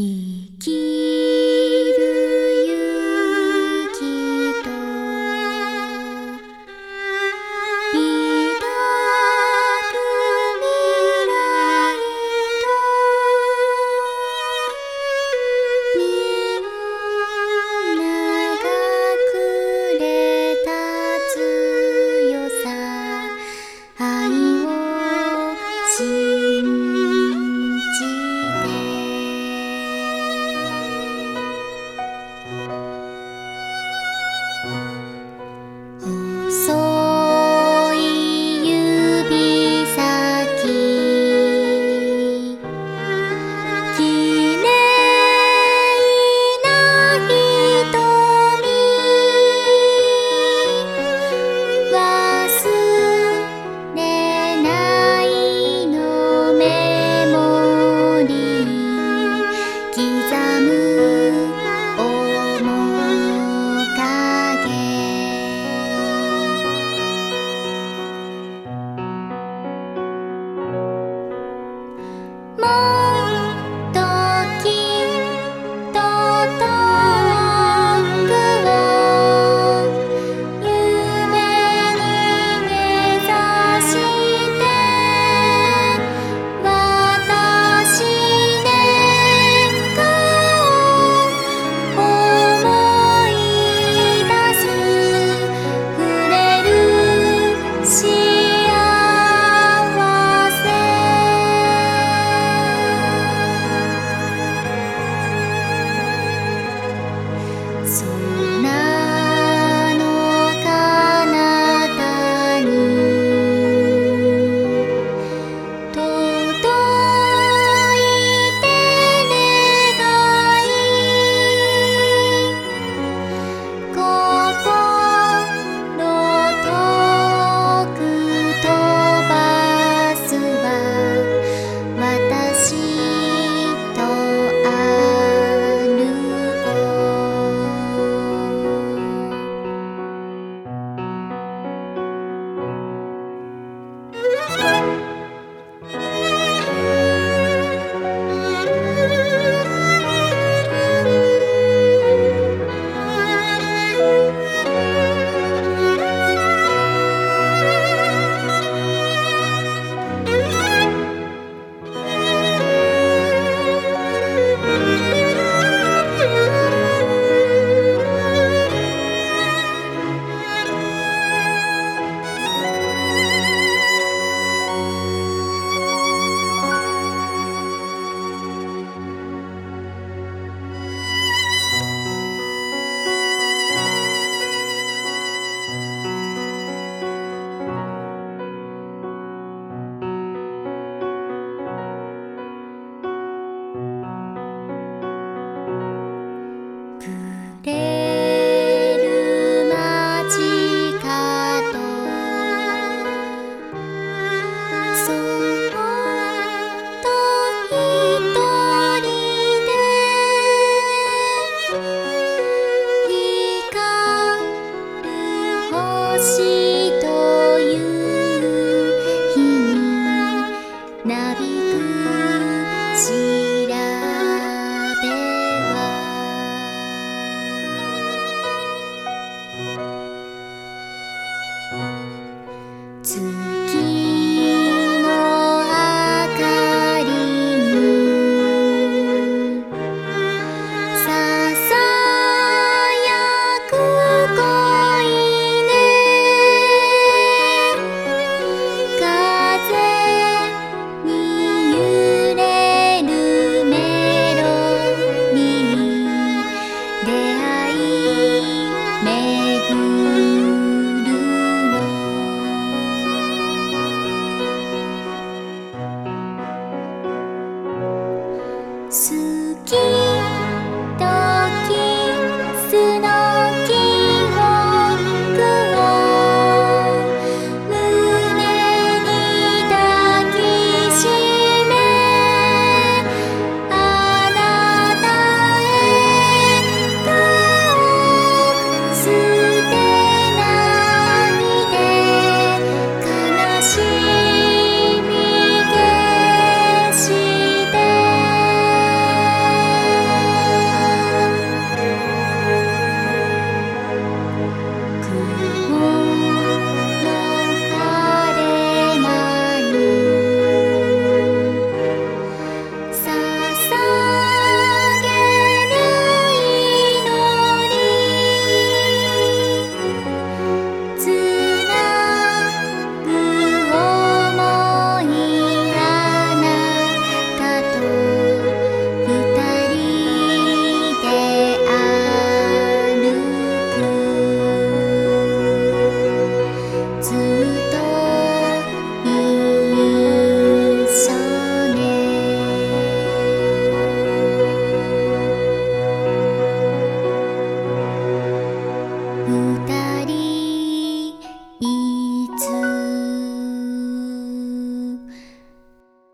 生き So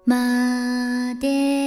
まで